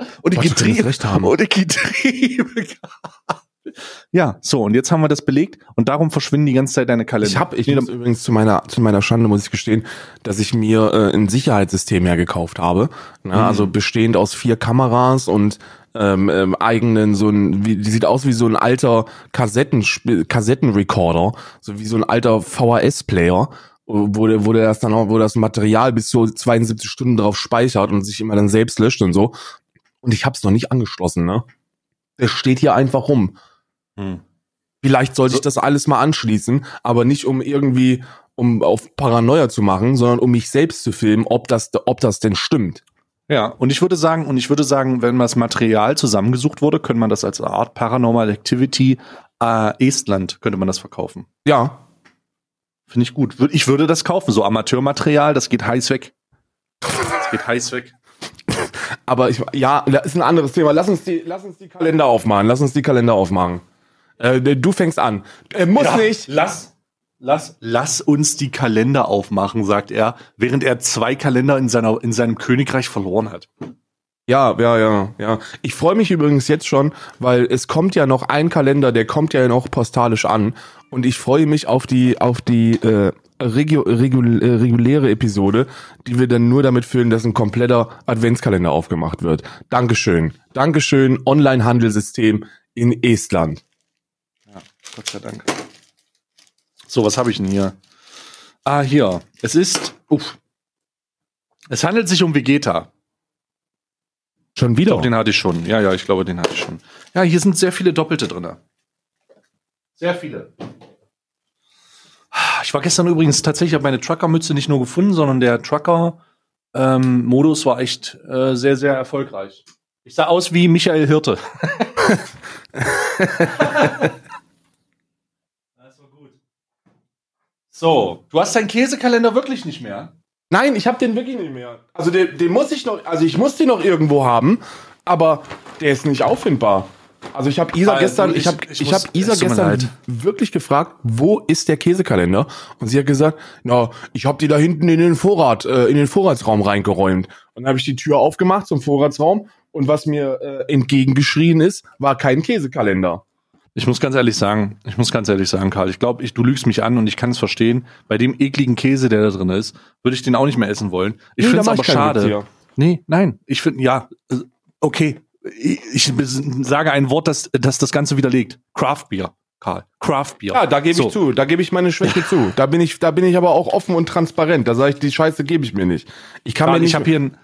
Und die Getriebe. Recht haben. Und die Getriebe. Ja, so, und jetzt haben wir das belegt und darum verschwinden die ganze Zeit deine Kalender. Ich habe, ich Nee, muss übrigens zu meiner, zu meiner Schande muss ich gestehen, dass ich mir äh, ein Sicherheitssystem hergekauft habe. Na, Also bestehend aus vier Kameras und ähm, ähm, eigenen so ein, wie, die sieht aus wie so ein alter Kassetten, Kassettenrecorder, so wie so ein alter VHS-Player, wo der das dann auch, wo das Material bis zu 72 Stunden drauf speichert und sich immer dann selbst löscht und so. Und ich habe es noch nicht angeschlossen, ne? Der steht hier einfach rum. Hm. Vielleicht sollte So- ich das alles mal anschließen, aber nicht um irgendwie, um auf Paranoia zu machen, sondern um mich selbst zu filmen, ob das, ob das denn stimmt. Ja, und ich würde sagen, und ich würde sagen, wenn das Material zusammengesucht wurde, könnte man das als eine Art Paranormal Activity äh, Estland könnte man das verkaufen. Ja. Finde ich gut. Ich würde das kaufen, so Amateurmaterial, das geht heiß weg. Das geht heiß weg. Aber ich, ja, das ist ein anderes Thema. Lass uns die, lass uns die Kalender aufmachen. Lass uns die Kalender aufmachen. Äh, du fängst an. Äh, muss Ja, nicht. Lass, lass, lass uns die Kalender aufmachen, sagt er, während er zwei Kalender in seiner, in seinem Königreich verloren hat. Ja, ja, ja, ja. Ich freue mich übrigens jetzt schon, weil es kommt ja noch ein Kalender, der kommt ja noch postalisch an. Und ich freue mich auf die, auf die äh, regio, regul, äh, reguläre Episode, die wir dann nur damit füllen, dass ein kompletter Adventskalender aufgemacht wird. Dankeschön. Dankeschön, Online-Handelssystem in Estland. Ja, Gott sei Dank. So, was habe ich denn hier? Ah, hier. Es ist, uff. Es handelt sich um Vegeta. Schon Ich wieder. glaube, den hatte ich schon. Ja, ja, ich glaube, den hatte ich schon. Ja, hier sind sehr viele Doppelte drin. Sehr viele. Ich war gestern übrigens tatsächlich, habe meine Trucker-Mütze nicht nur gefunden, sondern der Trucker-Modus war echt äh, sehr, sehr erfolgreich. Ich sah aus wie Michael Hirte. das war gut. So, du hast deinen Käsekalender wirklich nicht mehr? Nein, ich habe den wirklich nicht mehr. Also den, den muss ich noch, also ich muss den noch irgendwo haben, aber der ist nicht auffindbar. Also ich habe Isa gestern, ich ich- habe ich ich, hab Isa gestern wirklich gefragt, wo ist der Käsekalender? Und sie hat gesagt, na, ich habe die da hinten in den Vorrat, äh, in den Vorratsraum reingeräumt. Und dann habe ich die Tür aufgemacht zum Vorratsraum und was mir äh, entgegengeschrien ist, war kein Käsekalender. Ich muss ganz ehrlich sagen, ich muss ganz ehrlich sagen, Karl, ich glaube, ich, du lügst mich an und ich kann es verstehen. Bei dem ekligen Käse, der da drin ist, würde ich den auch nicht mehr essen wollen. Ich Nee, finde es aber schade. Nee, nein, ich finde, ja, äh, okay. Ich, sage ein Wort, das, das das Ganze widerlegt. Craft Beer, Karl. Craft Beer. Ja, da gebe So. ich zu. Da gebe ich meine Schwäche zu. Da bin ich, da bin ich aber auch offen und transparent. Da sage ich, die Scheiße gebe ich mir nicht. Ich kann Karl, mir nicht. ich habe hier ein,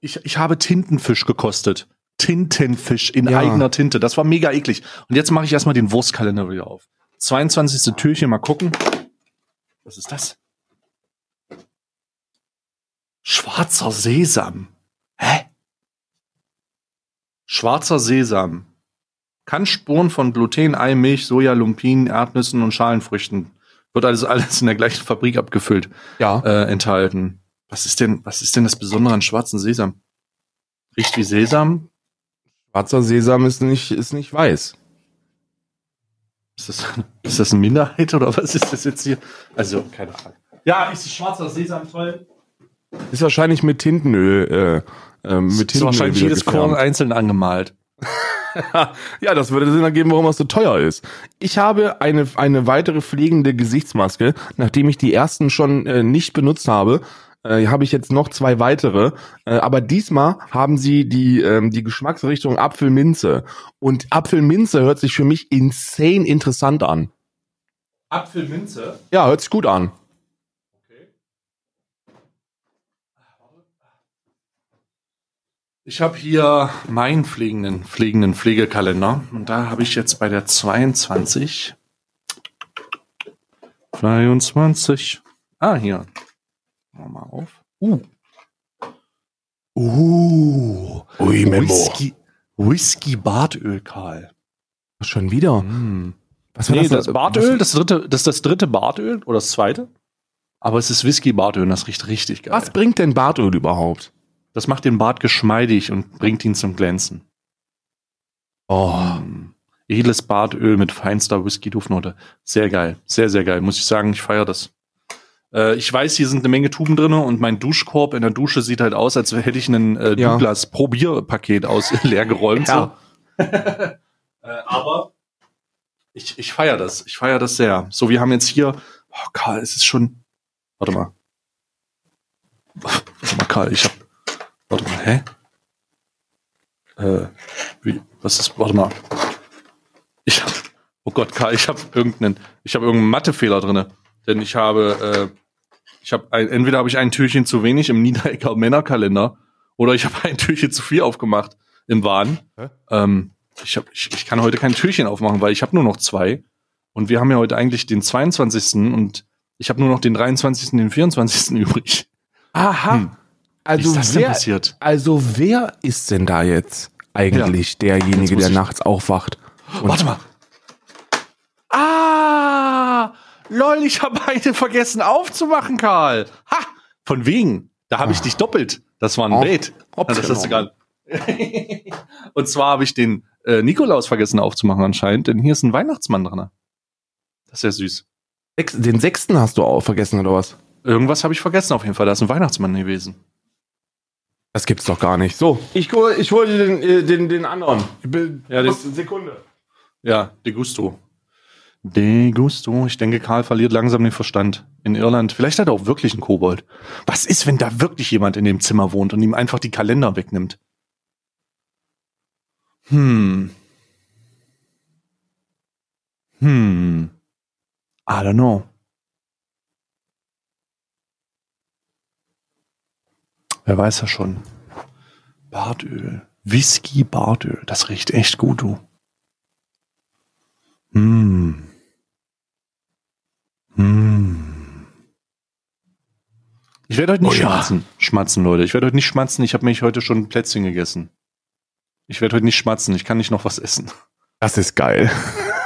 ich, ich habe Tintenfisch gekostet. Tintenfisch in Ja. eigener Tinte. Das war mega eklig. Und jetzt mache ich erstmal den Wurstkalender wieder auf. 22. Türchen, mal gucken. Was ist das? Schwarzer Sesam. Hä? Schwarzer Sesam. Kann Spuren von Gluten, Ei, Milch, Soja, Lumpinen, Erdnüssen und Schalenfrüchten. Wird alles, alles in der gleichen Fabrik abgefüllt ja. äh, enthalten. Was ist denn, was ist denn das Besondere an schwarzen Sesam? Riecht wie Sesam? Schwarzer Sesam ist nicht, ist nicht weiß. Ist das, ist das eine Minderheit oder was ist das jetzt hier? Also, keine Frage. Ja, ist schwarzer Sesam toll? Ist wahrscheinlich mit Tintenöl, äh, äh, mit Ist Tintenöl wahrscheinlich jedes Korn gefärbt. einzeln angemalt. ja, das würde Sinn ergeben, warum es so teuer ist. Ich habe eine, eine weitere pflegende Gesichtsmaske. Nachdem ich die ersten schon äh, nicht benutzt habe, äh, habe ich jetzt noch zwei weitere. Äh, aber diesmal haben sie die, ähm, die Geschmacksrichtung Apfelminze. Und Apfelminze hört sich für mich insane interessant an. Apfelminze. Ja, hört sich gut an. Ich habe hier meinen pflegenden, pflegenden Pflegekalender und da habe ich jetzt bei der 22 22 Ah, hier. Mach mal auf. Uh. Uh. Ui, Whisky, Whisky Bartöl, Karl. Schon wieder? Mm. Was war Nee, das? das Bartöl, das dritte, das ist das dritte Bartöl oder das zweite. Aber es ist Whisky Bartöl und das riecht richtig geil. Was bringt denn Bartöl überhaupt? Das macht den Bart geschmeidig und bringt ihn zum Glänzen. Oh, Mm. Edles Bartöl mit feinster Whisky-Duftnote. Sehr geil. Sehr, sehr geil. Muss ich sagen, ich feiere das. Äh, ich weiß, hier sind eine Menge Tuben drin und mein Duschkorb in der Dusche sieht halt aus, als hätte ich ein äh, Ja. Douglas Probierpaket aus leer geräumt. Ja. So. äh, aber ich, ich feiere das. Ich feiere das sehr. So, wir haben jetzt hier. Oh, Karl, es ist schon. Warte mal. Warte mal, Karl, ich hab. Warte mal, hä? Äh, wie, was ist, warte mal. Ich hab, oh Gott, Karl, ich habe irgendeinen, ich habe irgendeinen Mathefehler drinne, denn ich habe, äh, ich habe ein, entweder habe ich ein Türchen zu wenig im Niederecker Männerkalender oder ich habe ein Türchen zu viel aufgemacht im Wahn. Ähm, ich, hab, ich, ich kann heute kein Türchen aufmachen, weil ich habe nur noch zwei und wir haben ja heute eigentlich den 22. und ich habe nur noch den 23. und den 24. übrig. Aha. Hm. Also ist das denn wer, passiert? also wer ist denn da jetzt eigentlich Jetzt derjenige, der nachts aufwacht? Warte mal. Ah, lol, ich habe eine vergessen aufzumachen, Karl. Ha, von wegen. Da habe ich Ah. dich doppelt. Das war ein Oh, Bait. hops das hast du gerade. Und zwar habe ich den äh, Nikolaus vergessen aufzumachen anscheinend, denn hier ist ein Weihnachtsmann drin. Das ist ja süß. Den sechsten hast du auch vergessen, oder was? Irgendwas habe ich vergessen auf jeden Fall. Da ist ein Weihnachtsmann gewesen. Das gibt's doch gar nicht. So, ich ich hol dir den, äh, den, den anderen. Ich bin, Ja, den- Sekunde. Ja, De Gusto. De Gusto. Ich denke, Karl verliert langsam den Verstand. In Irland. Vielleicht hat er auch wirklich einen Kobold. Was ist, wenn da wirklich jemand in dem Zimmer wohnt und ihm einfach die Kalender wegnimmt? Hm. Hm. I don't know. Wer weiß ja schon. Bartöl. Whisky Bartöl. Das riecht echt gut, du. Hm. Hm. Ich werde heute nicht Oh ja. schmatzen. Schmatzen, Leute. Ich werde heute nicht schmatzen. Ich habe mich heute schon ein Plätzchen gegessen. Ich werde heute nicht schmatzen. Ich kann nicht noch was essen. Das ist geil.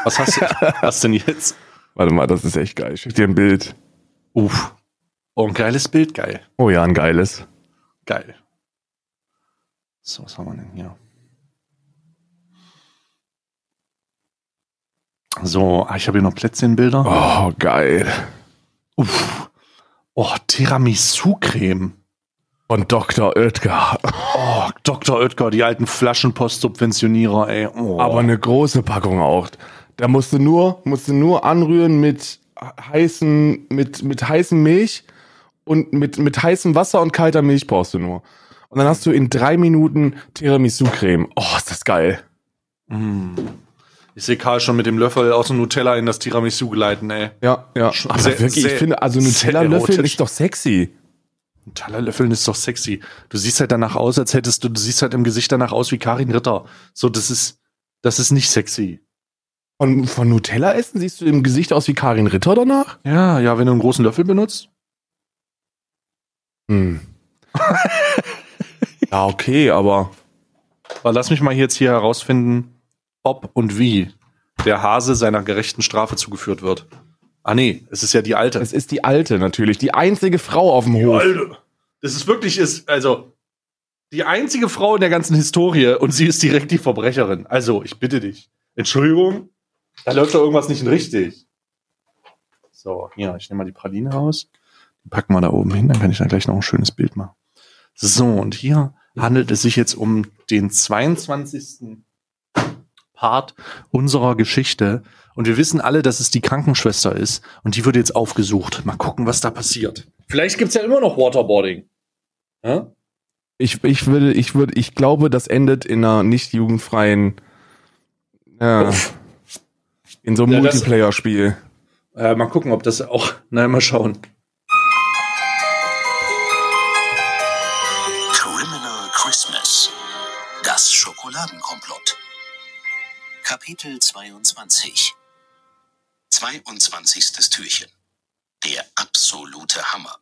Was hast du? was denn jetzt? Warte mal, das ist echt geil. Ich schick dir ein Bild. Uff. Oh, ein geiles Bild. Geil. Oh ja, ein geiles. Geil. So, was haben wir denn hier? So, ah, ich habe hier noch Plätzchenbilder. Oh, geil. Uff. Oh, Tiramisu-Creme. Von Dr. Oetker. Oh, Dr. Oetker, die alten Flaschenpost-Subventionierer, ey. Oh. Aber eine große Packung auch. Da musst du nur, musst du nur anrühren mit heißen, mit, mit heißem Milch und mit, mit heißem Wasser und kalter Milch brauchst du nur. Und dann hast du in drei Minuten Tiramisu-Creme. Oh, ist das geil. Mm. Ich sehe Karl schon mit dem Löffel aus dem Nutella in das Tiramisu gleiten, ey. Ja, ja. Schon Aber sehr- wirklich, sehr- ich finde, also Nutella-Löffel ist doch sexy. Nutella-Löffeln ist doch sexy. Du siehst halt danach aus, als hättest du, du siehst halt im Gesicht danach aus wie Karin Ritter. So, das ist, das ist nicht sexy. Und von Nutella essen siehst du im Gesicht aus wie Karin Ritter danach? Ja, ja, wenn du einen großen Löffel benutzt. Hm. ja, okay, aber Aber lass mich mal jetzt hier herausfinden, ob und wie der Hase seiner gerechten Strafe zugeführt wird. Ah nee, es ist ja die alte. es ist die alte natürlich, die einzige Frau auf dem Hof. alte. Das ist wirklich, ist, also, die einzige Frau in der ganzen Historie und sie ist direkt die Verbrecherin. Also, ich bitte dich. Entschuldigung, da läuft doch irgendwas nicht richtig. So, hier, ich nehme mal die Praline raus. Packen wir da oben hin, dann kann ich da gleich noch ein schönes Bild machen. So, und hier handelt es sich jetzt um den 22. Part unserer Geschichte. Und wir wissen alle, dass es die Krankenschwester ist. Und die wird jetzt aufgesucht. Mal gucken, was da passiert. Vielleicht gibt's ja immer noch Waterboarding. Ja? Ich, ich würde, ich würde, ich glaube, das endet in einer nicht jugendfreien, ja, in so einem Ja, Multiplayer-Spiel. Äh, mal gucken, ob das auch. Na, mal schauen. Kapitel 22. 22. Türchen. Der absolute Hammer.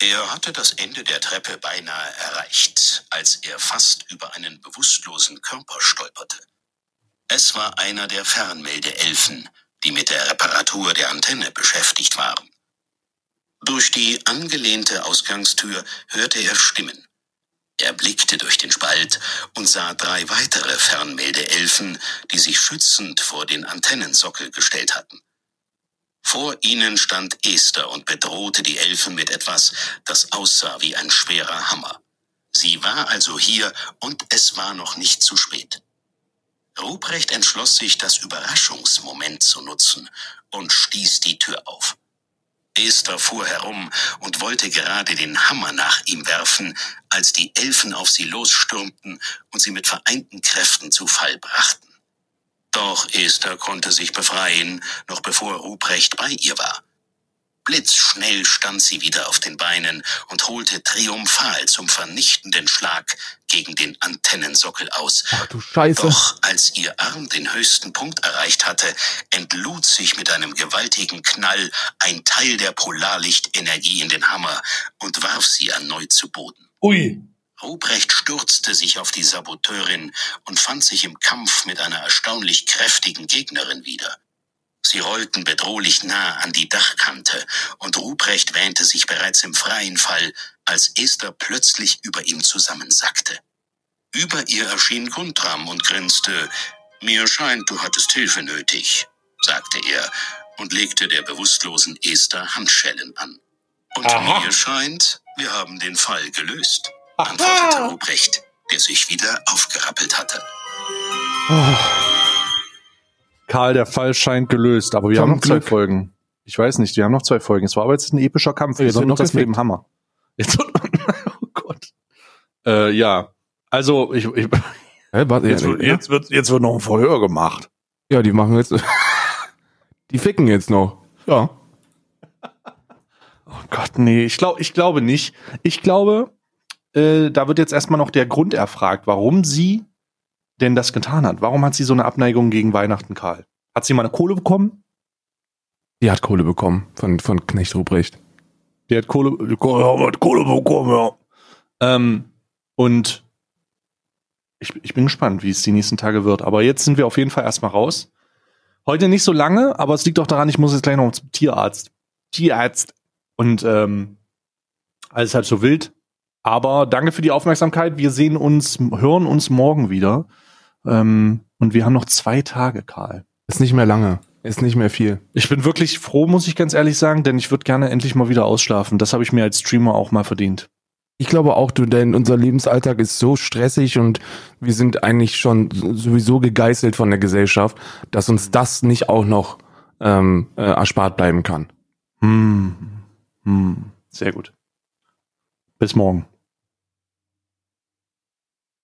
Er hatte das Ende der Treppe beinahe erreicht, als er fast über einen bewusstlosen Körper stolperte. Es war einer der Fernmeldeelfen, die mit der Reparatur der Antenne beschäftigt waren. Durch die angelehnte Ausgangstür hörte er Stimmen. Er blickte durch den Spalt und sah drei weitere Fernmeldeelfen, die sich schützend vor den Antennensockel gestellt hatten. Vor ihnen stand Esther und bedrohte die Elfen mit etwas, das aussah wie ein schwerer Hammer. Sie war also hier und es war noch nicht zu spät. Ruprecht entschloss sich, das Überraschungsmoment zu nutzen und stieß die Tür auf. Esther fuhr herum und wollte gerade den Hammer nach ihm werfen, als die Elfen auf sie losstürmten und sie mit vereinten Kräften zu Fall brachten. Doch Esther konnte sich befreien, noch bevor Ruprecht bei ihr war. Blitzschnell stand sie wieder auf den Beinen und holte triumphal zum vernichtenden Schlag gegen den Antennensockel aus, Ach du Scheiße. doch als ihr Arm den höchsten Punkt erreicht hatte, entlud sich mit einem gewaltigen Knall ein Teil der Polarlichtenergie in den Hammer und warf sie erneut zu Boden. Ui. Ruprecht stürzte sich auf die Saboteurin und fand sich im Kampf mit einer erstaunlich kräftigen Gegnerin wieder. Sie rollten bedrohlich nah an die Dachkante, und Ruprecht wähnte sich bereits im freien Fall, als Esther plötzlich über ihm zusammensackte. Über ihr erschien Guntram und grinste. Mir scheint, du hattest Hilfe nötig, sagte er und legte der bewusstlosen Esther Handschellen an. Und Aha. mir scheint, wir haben den Fall gelöst, antwortete Ruprecht, der sich wieder aufgerappelt hatte. Karl, der Fall scheint gelöst, aber wir haben noch zwei Glück. Folgen. Ich weiß nicht, wir haben noch zwei Folgen. Es war aber jetzt ein epischer Kampf. Jetzt Jetzt wird noch das mit gefickt. dem Hammer. Jetzt wird, oh Gott. Äh, ja. Also, ich, ich, Hä, warte, jetzt, wird, jetzt, wird, jetzt wird noch ein Verhör gemacht. ja, die machen jetzt, die ficken jetzt noch. Ja. Oh Gott, nee, ich, glaub, ich glaube nicht. Ich glaube, äh, da wird jetzt erstmal noch der Grund erfragt, warum sie denn das getan hat. Warum hat sie so eine Abneigung gegen Weihnachten, Karl? Hat sie mal eine Kohle bekommen? Die hat Kohle bekommen von, von Knecht Ruprecht. Die hat Kohle, die Kohle, hat Kohle bekommen, ja. Ähm, und ich, ich bin gespannt, wie es die nächsten Tage wird. Aber jetzt sind wir auf jeden Fall erstmal raus. Heute nicht so lange, aber es liegt auch daran, ich muss jetzt gleich noch zum Tierarzt. Tierarzt. Und ähm, alles halt so wild. Aber danke für die Aufmerksamkeit. Wir sehen uns, hören uns morgen wieder. Ähm, und wir haben noch zwei Tage, Karl. Ist nicht mehr lange. Ist nicht mehr viel. Ich bin wirklich froh, muss ich ganz ehrlich sagen, denn ich würde gerne endlich mal wieder ausschlafen. Das habe ich mir als Streamer auch mal verdient. Ich glaube auch, du, denn unser Lebensalltag ist so stressig und wir sind eigentlich schon sowieso gegeißelt von der Gesellschaft, dass uns das nicht auch noch ähm, äh, erspart bleiben kann. Hm. Hm. Sehr gut. Bis morgen.